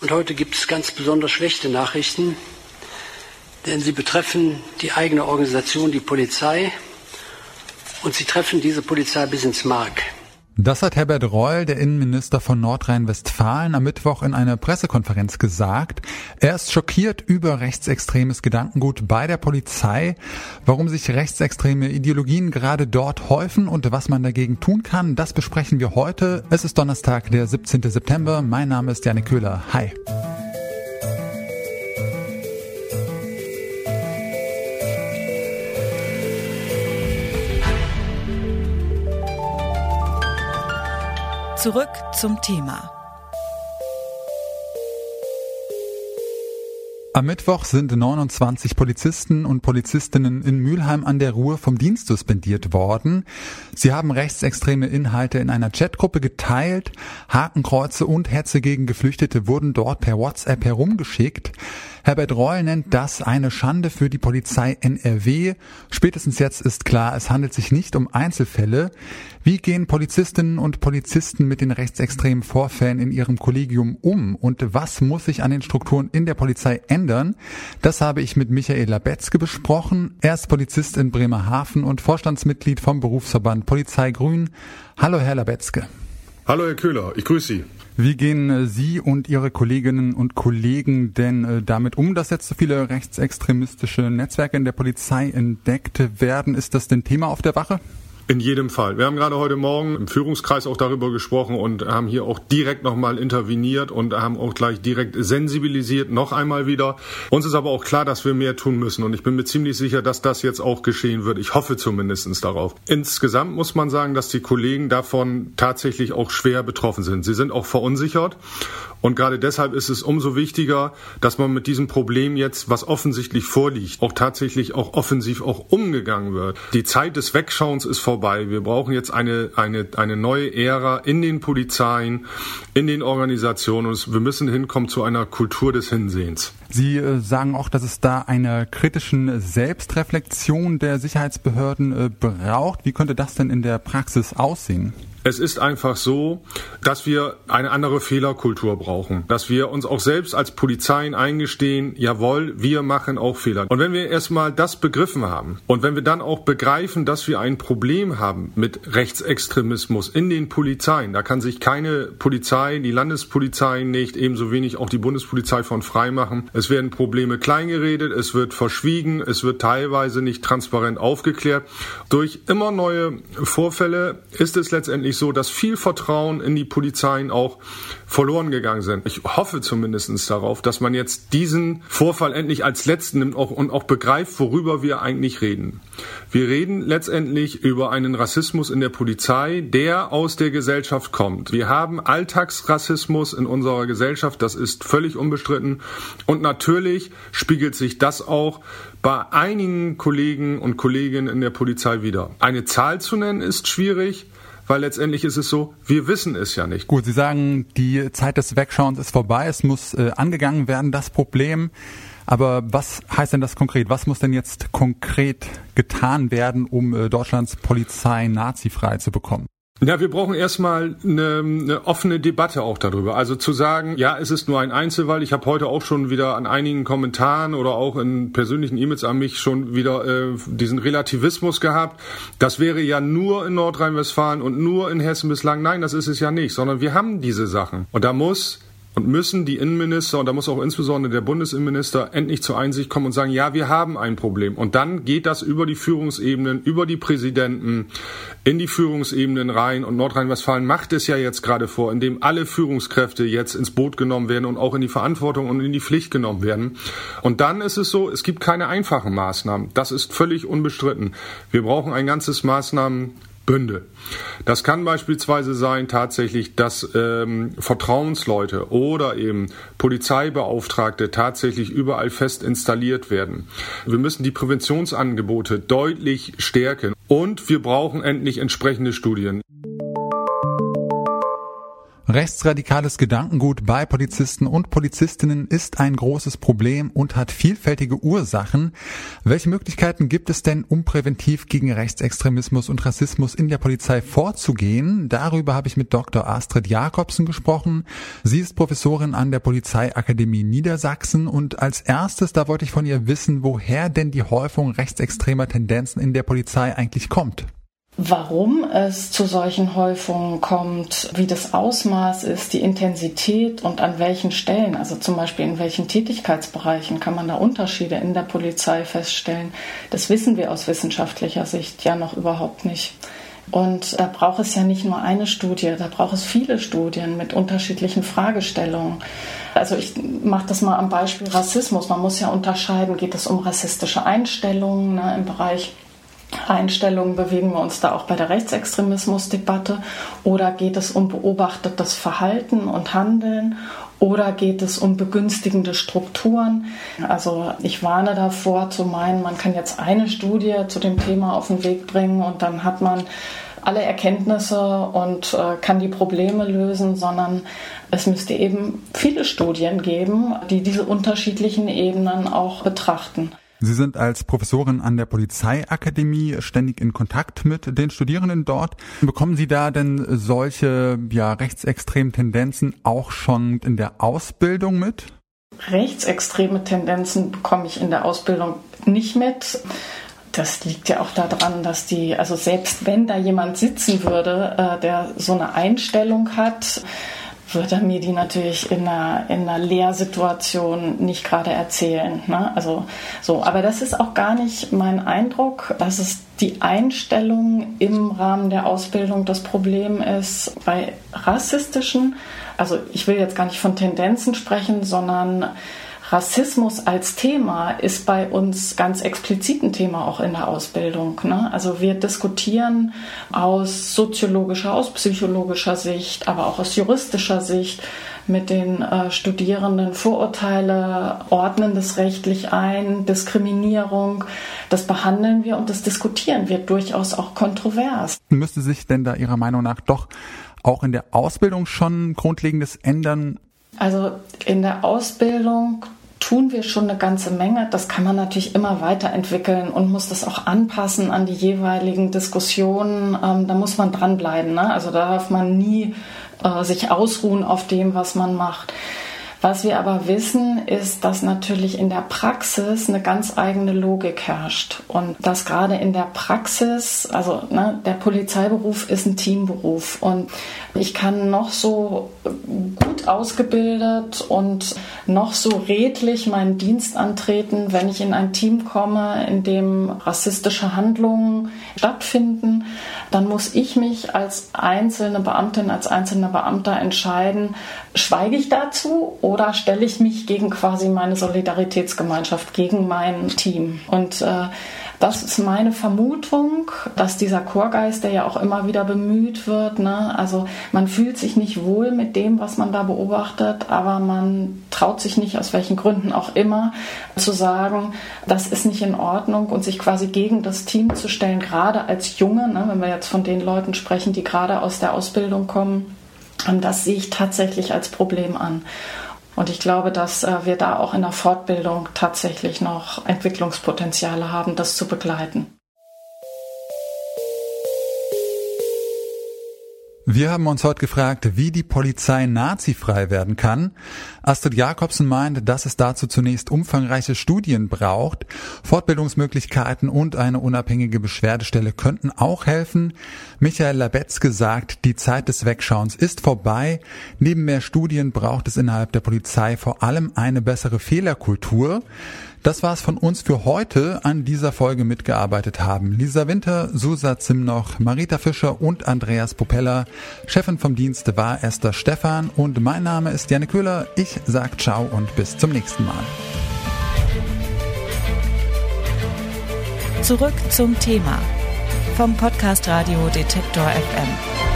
Und heute gibt es ganz besonders schlechte Nachrichten, denn sie betreffen die eigene Organisation, die Polizei, und sie treffen diese Polizei bis ins Mark. Das hat Herbert Reul, der Innenminister von Nordrhein-Westfalen, am Mittwoch in einer Pressekonferenz gesagt. Er ist schockiert über rechtsextremes Gedankengut bei der Polizei, warum sich rechtsextreme Ideologien gerade dort häufen und was man dagegen tun kann, das besprechen wir heute. Es ist Donnerstag, der 17. September. Mein Name ist Janik Köhler. Hi. Zurück zum Thema. Am Mittwoch sind 29 Polizisten und Polizistinnen in Mülheim an der Ruhr vom Dienst suspendiert worden. Sie haben rechtsextreme Inhalte in einer Chatgruppe geteilt. Hakenkreuze und Hetze gegen Geflüchtete wurden dort per WhatsApp herumgeschickt. Herbert Reul nennt das eine Schande für die Polizei NRW. Spätestens jetzt ist klar, es handelt sich nicht um Einzelfälle. Wie gehen Polizistinnen und Polizisten mit den rechtsextremen Vorfällen in ihrem Kollegium um und was muss sich an den Strukturen in der Polizei ändern? Das habe ich mit Michael Labetzke besprochen. Er ist Polizist in Bremerhaven und Vorstandsmitglied vom Berufsverband Polizei Grün. Hallo, Herr Labetzke. Hallo, Herr Köhler. Ich grüße Sie. Wie gehen äh, Sie und Ihre Kolleginnen und Kollegen denn äh, damit um, dass jetzt so viele rechtsextremistische Netzwerke in der Polizei entdeckt werden? Ist das denn Thema auf der Wache? In jedem Fall. Wir haben gerade heute Morgen im Führungskreis auch darüber gesprochen und haben hier auch direkt nochmal interveniert und haben auch gleich direkt sensibilisiert, noch einmal wieder. Uns ist aber auch klar, dass wir mehr tun müssen und ich bin mir ziemlich sicher, dass das jetzt auch geschehen wird. Ich hoffe zumindestens darauf. Insgesamt muss man sagen, dass die Kollegen davon tatsächlich auch schwer betroffen sind. Sie sind auch verunsichert und gerade deshalb ist es umso wichtiger, dass man mit diesem Problem jetzt, was offensichtlich vorliegt, auch tatsächlich auch offensiv auch umgegangen wird. Die Zeit des Wegschauens ist vorbei. Wir brauchen jetzt eine, eine, eine neue Ära in den Polizeien, in den Organisationen und wir müssen hinkommen zu einer Kultur des Hinsehens. Sie äh, sagen auch, dass es da eine kritischen Selbstreflexion der Sicherheitsbehörden äh, braucht. Wie könnte das denn in der Praxis aussehen? Es ist einfach so, dass wir eine andere Fehlerkultur brauchen, dass wir uns auch selbst als Polizeien eingestehen, jawohl, wir machen auch Fehler. Und wenn wir erstmal das begriffen haben und wenn wir dann auch begreifen, dass wir ein Problem haben mit Rechtsextremismus in den Polizeien, da kann sich keine Polizei, die Landespolizei nicht, ebenso wenig auch die Bundespolizei von frei machen. Es werden Probleme kleingeredet, es wird verschwiegen, es wird teilweise nicht transparent aufgeklärt. Durch immer neue Vorfälle ist es letztendlich letztendlich so, dass viel Vertrauen in die Polizeien auch verloren gegangen sind. Ich hoffe zumindest darauf, dass man jetzt diesen Vorfall endlich als letzten nimmt und auch begreift, worüber wir eigentlich reden. Wir reden letztendlich über einen Rassismus in der Polizei, der aus der Gesellschaft kommt. Wir haben Alltagsrassismus in unserer Gesellschaft, das ist völlig unbestritten. Und natürlich spiegelt sich das auch bei einigen Kollegen und Kolleginnen in der Polizei wieder. Eine Zahl zu nennen ist schwierig weil letztendlich ist es so, wir wissen es ja nicht. Gut, Sie sagen, die Zeit des Wegschauens ist vorbei, es muss äh, angegangen werden, das Problem. Aber was heißt denn das konkret? Was muss denn jetzt konkret getan werden, um äh, Deutschlands Polizei nazifrei zu bekommen? Ja, wir brauchen erstmal eine, eine offene Debatte auch darüber. Also zu sagen, ja, es ist nur ein Einzelfall. Ich habe heute auch schon wieder an einigen Kommentaren oder auch in persönlichen E-Mails an mich schon wieder äh, diesen Relativismus gehabt. Das wäre ja nur in Nordrhein-Westfalen und nur in Hessen bislang. Nein, das ist es ja nicht, sondern wir haben diese Sachen. Und da muss und müssen die Innenminister, und da muss auch insbesondere der Bundesinnenminister endlich zur Einsicht kommen und sagen, ja, wir haben ein Problem. Und dann geht das über die Führungsebenen, über die Präsidenten, in die Führungsebenen rein. Und Nordrhein-Westfalen macht es ja jetzt gerade vor, indem alle Führungskräfte jetzt ins Boot genommen werden und auch in die Verantwortung und in die Pflicht genommen werden. Und dann ist es so, es gibt keine einfachen Maßnahmen. Das ist völlig unbestritten. Wir brauchen ein ganzes Maßnahmen Bünde. Das kann beispielsweise sein tatsächlich, dass ähm, Vertrauensleute oder eben Polizeibeauftragte tatsächlich überall fest installiert werden. Wir müssen die Präventionsangebote deutlich stärken und wir brauchen endlich entsprechende Studien. Rechtsradikales Gedankengut bei Polizisten und Polizistinnen ist ein großes Problem und hat vielfältige Ursachen. Welche Möglichkeiten gibt es denn, um präventiv gegen Rechtsextremismus und Rassismus in der Polizei vorzugehen? Darüber habe ich mit Dr. Astrid Jakobsen gesprochen. Sie ist Professorin an der Polizeiakademie Niedersachsen und als erstes, da wollte ich von ihr wissen, woher denn die Häufung rechtsextremer Tendenzen in der Polizei eigentlich kommt. Warum es zu solchen Häufungen kommt, wie das Ausmaß ist, die Intensität und an welchen Stellen, also zum Beispiel in welchen Tätigkeitsbereichen kann man da Unterschiede in der Polizei feststellen, das wissen wir aus wissenschaftlicher Sicht ja noch überhaupt nicht. Und da braucht es ja nicht nur eine Studie, da braucht es viele Studien mit unterschiedlichen Fragestellungen. Also ich mache das mal am Beispiel Rassismus. Man muss ja unterscheiden, geht es um rassistische Einstellungen ne, im Bereich Einstellungen bewegen wir uns da auch bei der Rechtsextremismusdebatte oder geht es um beobachtetes Verhalten und Handeln oder geht es um begünstigende Strukturen? Also ich warne davor zu meinen, man kann jetzt eine Studie zu dem Thema auf den Weg bringen und dann hat man alle Erkenntnisse und äh, kann die Probleme lösen, sondern es müsste eben viele Studien geben, die diese unterschiedlichen Ebenen auch betrachten. Sie sind als Professorin an der Polizeiakademie ständig in Kontakt mit den Studierenden dort. Bekommen Sie da denn solche ja, rechtsextremen Tendenzen auch schon in der Ausbildung mit? Rechtsextreme Tendenzen bekomme ich in der Ausbildung nicht mit. Das liegt ja auch daran, dass die, also selbst wenn da jemand sitzen würde, äh, der so eine Einstellung hat, würde er mir die natürlich in einer, in einer Lehrsituation nicht gerade erzählen. Ne? Also so, aber das ist auch gar nicht mein Eindruck, dass es die Einstellung im Rahmen der Ausbildung das Problem ist. Bei rassistischen, also ich will jetzt gar nicht von Tendenzen sprechen, sondern Rassismus als Thema ist bei uns ganz explizit ein Thema auch in der Ausbildung. Ne? Also wir diskutieren aus soziologischer, aus psychologischer Sicht, aber auch aus juristischer Sicht mit den äh, Studierenden Vorurteile, ordnen das rechtlich ein, Diskriminierung, das behandeln wir und das diskutieren wir durchaus auch kontrovers. Müsste sich denn da Ihrer Meinung nach doch auch in der Ausbildung schon Grundlegendes ändern? Also in der Ausbildung tun wir schon eine ganze Menge. Das kann man natürlich immer weiterentwickeln und muss das auch anpassen an die jeweiligen Diskussionen. Ähm, da muss man dranbleiben. Ne? Also da darf man nie äh, sich ausruhen auf dem, was man macht. Was wir aber wissen, ist, dass natürlich in der Praxis eine ganz eigene Logik herrscht. Und dass gerade in der Praxis, also ne, der Polizeiberuf ist ein Teamberuf. Und ich kann noch so gut ausgebildet und noch so redlich meinen Dienst antreten, wenn ich in ein Team komme, in dem rassistische Handlungen stattfinden, dann muss ich mich als einzelne Beamtin, als einzelner Beamter entscheiden, schweige ich dazu oder stelle ich mich gegen quasi meine Solidaritätsgemeinschaft, gegen mein Team? Und äh, das ist meine Vermutung, dass dieser Chorgeist, der ja auch immer wieder bemüht wird, ne, also man fühlt sich nicht wohl mit dem, was man da beobachtet, aber man traut sich nicht, aus welchen Gründen auch immer, zu sagen, das ist nicht in Ordnung und sich quasi gegen das Team zu stellen, gerade als Junge, ne, wenn wir jetzt von den Leuten sprechen, die gerade aus der Ausbildung kommen, das sehe ich tatsächlich als Problem an. Und ich glaube, dass äh, wir da auch in der Fortbildung tatsächlich noch Entwicklungspotenziale haben, das zu begleiten. Wir haben uns heute gefragt, wie die Polizei nazifrei werden kann. Astrid Jakobsen meint, dass es dazu zunächst umfangreiche Studien braucht. Fortbildungsmöglichkeiten und eine unabhängige Beschwerdestelle könnten auch helfen. Michael Labetzke sagt, die Zeit des Wegschauens ist vorbei. Neben mehr Studien braucht es innerhalb der Polizei vor allem eine bessere Fehlerkultur. Das war's von uns für heute. An dieser Folge mitgearbeitet haben Lisa Winter, Susa Zimnoch, Marita Fischer und Andreas Popella. Chefin vom Dienst war Esther Stephan und mein Name ist Janne Köhler. Ich sag ciao und bis zum nächsten Mal. Zurück zum Thema vom Podcast Radio Detektor FM.